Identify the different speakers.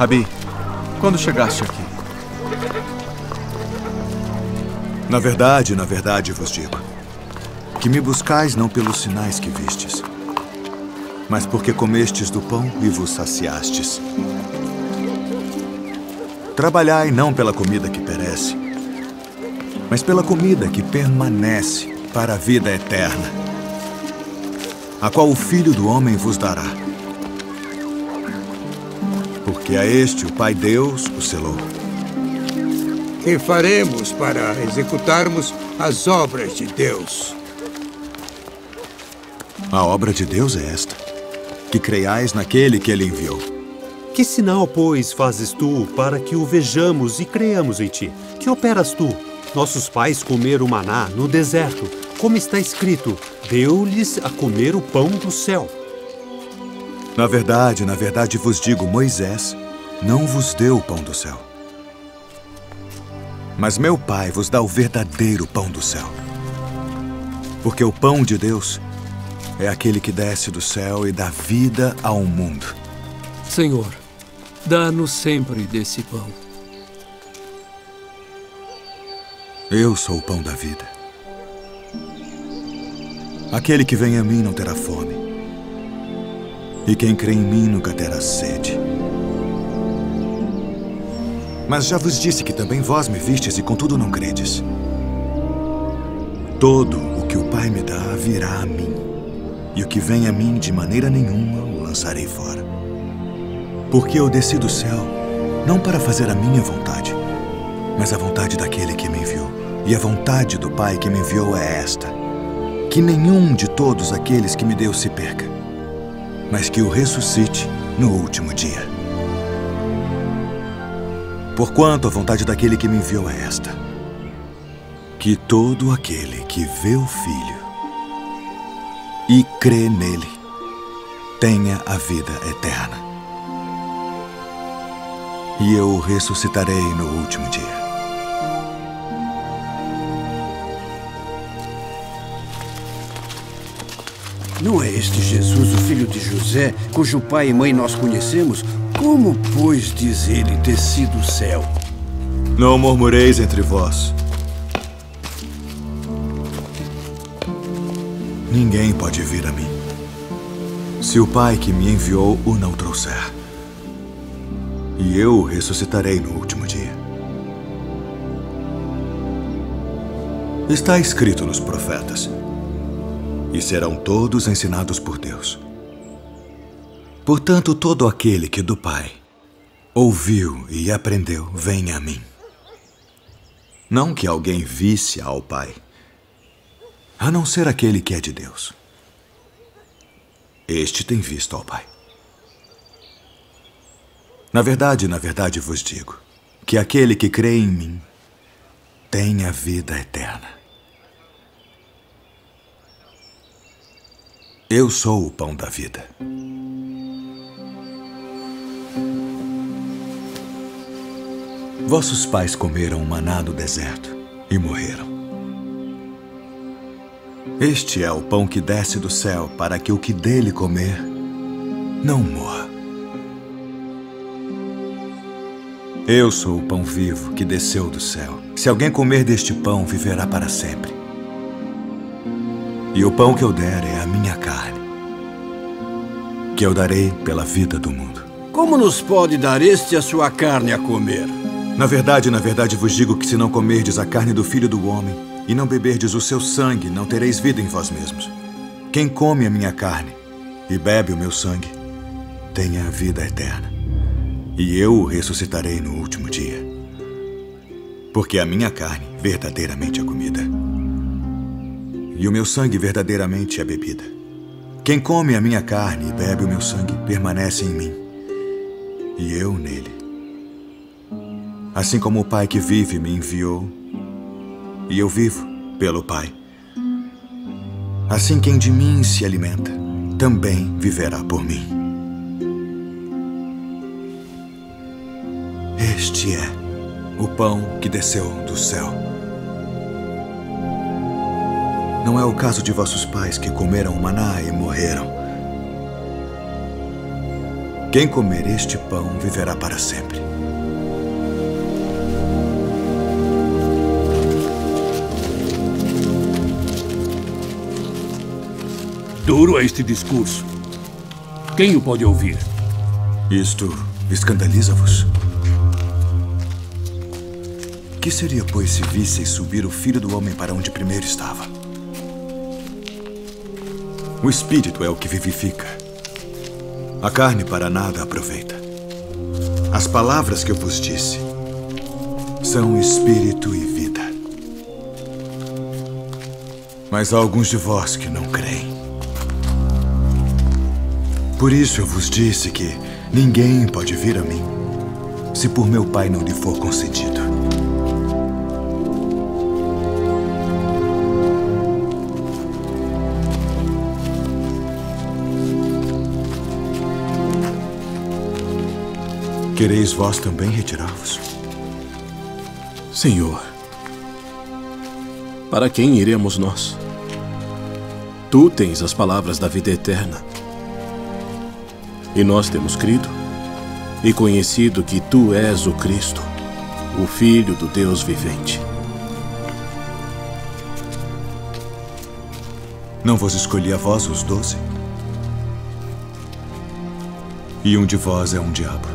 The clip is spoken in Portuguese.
Speaker 1: Rabi, quando chegaste aqui?
Speaker 2: Na verdade, na verdade vos digo, que me buscais não pelos sinais que vistes, mas porque comestes do pão e vos saciastes. Trabalhai não pela comida que perece, mas pela comida que permanece para a vida eterna, a qual o Filho do Homem vos dará. Porque a este o Pai Deus o selou.
Speaker 3: Que faremos para executarmos as obras de Deus?
Speaker 2: A obra de Deus é esta: que creiais naquele que ele enviou.
Speaker 4: Que sinal, pois, fazes tu para que o vejamos e creamos em ti? Que operas tu? Nossos pais comeram maná no deserto, como está escrito: deu-lhes a comer o pão do céu.
Speaker 2: Na verdade, na verdade vos digo: Moisés não vos deu o pão do céu. Mas meu Pai vos dá o verdadeiro pão do céu. Porque o pão de Deus é aquele que desce do céu e dá vida ao mundo.
Speaker 5: Senhor, dá-nos sempre desse pão.
Speaker 2: Eu sou o pão da vida. Aquele que vem a mim não terá fome. E quem crê em mim nunca terá sede. Mas já vos disse que também vós me vistes e contudo não credes. Todo o que o Pai me dá virá a mim, e o que vem a mim de maneira nenhuma o lançarei fora. Porque eu desci do céu não para fazer a minha vontade, mas a vontade daquele que me enviou. E a vontade do Pai que me enviou é esta: que nenhum de todos aqueles que me deu se perca, mas que o ressuscite no último dia. Porquanto a vontade daquele que me enviou é esta: que todo aquele que vê o Filho e crê nele tenha a vida eterna. E eu o ressuscitarei no último dia.
Speaker 3: Não é este Jesus, o filho de José, cujo pai e mãe nós conhecemos? Como, pois, diz ele, desci do céu?
Speaker 2: Não murmureis entre vós. Ninguém pode vir a mim, se o Pai que me enviou o não trouxer. E eu o ressuscitarei no último dia. Está escrito nos profetas, e serão todos ensinados por Deus. Portanto, todo aquele que do Pai ouviu e aprendeu, vem a mim. Não que alguém visse ao Pai, a não ser aquele que é de Deus. Este tem visto ao Pai. Na verdade, na verdade vos digo que aquele que crê em mim tem a vida eterna. Eu sou o pão da vida. Vossos pais comeram maná no deserto e morreram. Este é o pão que desce do céu para que o que dele comer não morra. Eu sou o pão vivo que desceu do céu. Se alguém comer deste pão, viverá para sempre. E o pão que eu der é a minha carne, que eu darei pela vida do mundo.
Speaker 3: Como nos pode dar este a sua carne a comer?
Speaker 2: Na verdade, na verdade vos digo que se não comerdes a carne do Filho do Homem e não beberdes o seu sangue, não tereis vida em vós mesmos. Quem come a minha carne e bebe o meu sangue, tem a vida eterna. E eu o ressuscitarei no último dia. Porque a minha carne verdadeiramente é comida. E o meu sangue verdadeiramente é bebida. Quem come a minha carne e bebe o meu sangue permanece em mim. E eu nele. Assim como o Pai que vive me enviou, e eu vivo pelo Pai. Assim quem de mim se alimenta, também viverá por mim. Este é o pão que desceu do céu. Não é o caso de vossos pais que comeram maná e morreram. Quem comer este pão viverá para sempre.
Speaker 3: Duro é este discurso. Quem o pode ouvir?
Speaker 2: Isto escandaliza-vos? Que seria, pois, se visseis subir o filho do homem para onde primeiro estava? O espírito é o que vivifica. A carne para nada aproveita. As palavras que eu vos disse são espírito e vida. Mas há alguns de vós que não creem. Por isso eu vos disse que ninguém pode vir a mim se por meu Pai não lhe for concedido. Quereis vós também retirar-vos?
Speaker 6: Senhor, para quem iremos nós? Tu tens as palavras da vida eterna. E nós temos crido e conhecido que tu és o Cristo, o Filho do Deus vivente.
Speaker 2: Não vos escolhi a vós os doze? E um de vós é um diabo.